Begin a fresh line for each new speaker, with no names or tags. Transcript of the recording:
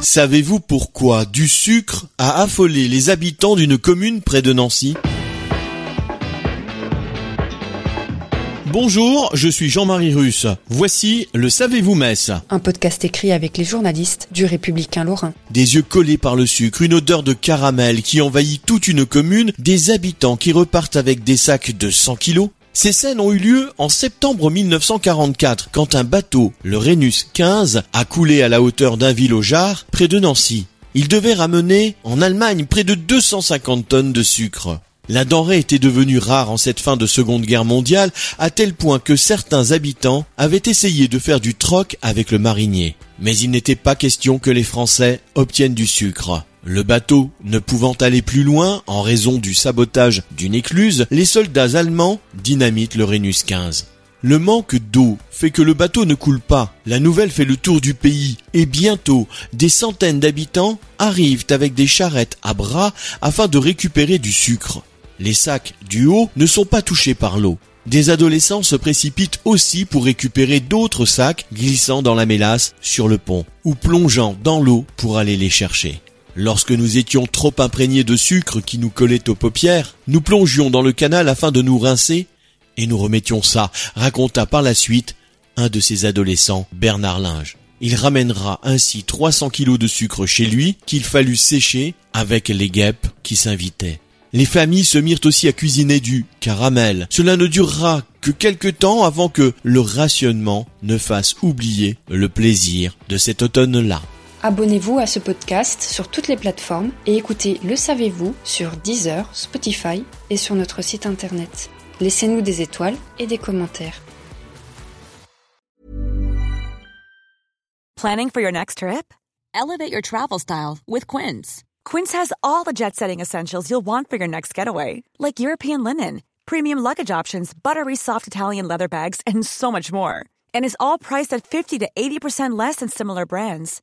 Savez-vous pourquoi du sucre a affolé les habitants d'une commune près de Nancy? Bonjour, je suis Jean-Marie Russe. Voici le Savez-vous Metz
Un podcast écrit avec les journalistes du Républicain Lorrain.
Des yeux collés par le sucre, une odeur de caramel qui envahit toute une commune, des habitants qui repartent avec des sacs de 100 kilos. Ces scènes ont eu lieu en septembre 1944, quand un bateau, le Rhenus 15, a coulé à la hauteur d'un jar près de Nancy. Il devait ramener en Allemagne près de 250 tonnes de sucre. La denrée était devenue rare en cette fin de Seconde Guerre mondiale, à tel point que certains habitants avaient essayé de faire du troc avec le marinier. Mais il n'était pas question que les Français obtiennent du sucre. Le bateau ne pouvant aller plus loin en raison du sabotage d'une écluse, les soldats allemands dynamitent le Rhenus 15. Le manque d'eau fait que le bateau ne coule pas. La nouvelle fait le tour du pays et bientôt des centaines d'habitants arrivent avec des charrettes à bras afin de récupérer du sucre. Les sacs du haut ne sont pas touchés par l'eau. Des adolescents se précipitent aussi pour récupérer d'autres sacs glissant dans la mélasse sur le pont ou plongeant dans l'eau pour aller les chercher. Lorsque nous étions trop imprégnés de sucre qui nous collait aux paupières, nous plongions dans le canal afin de nous rincer et nous remettions ça, raconta par la suite un de ces adolescents, Bernard Linge. Il ramènera ainsi 300 kilos de sucre chez lui qu'il fallut sécher avec les guêpes qui s'invitaient. Les familles se mirent aussi à cuisiner du caramel. Cela ne durera que quelque temps avant que le rationnement ne fasse oublier le plaisir de cet automne-là.
Abonnez-vous à ce podcast sur toutes les plateformes et écoutez Le Savez-vous sur Deezer, Spotify et sur notre site internet. Laissez-nous des étoiles et des commentaires.
Planning for your next trip? Elevate your travel style with Quince. Quince has all the jet setting essentials you'll want for your next getaway, like European linen, premium luggage options, buttery soft Italian leather bags, and so much more. And is all priced at 50 to 80% less than similar brands.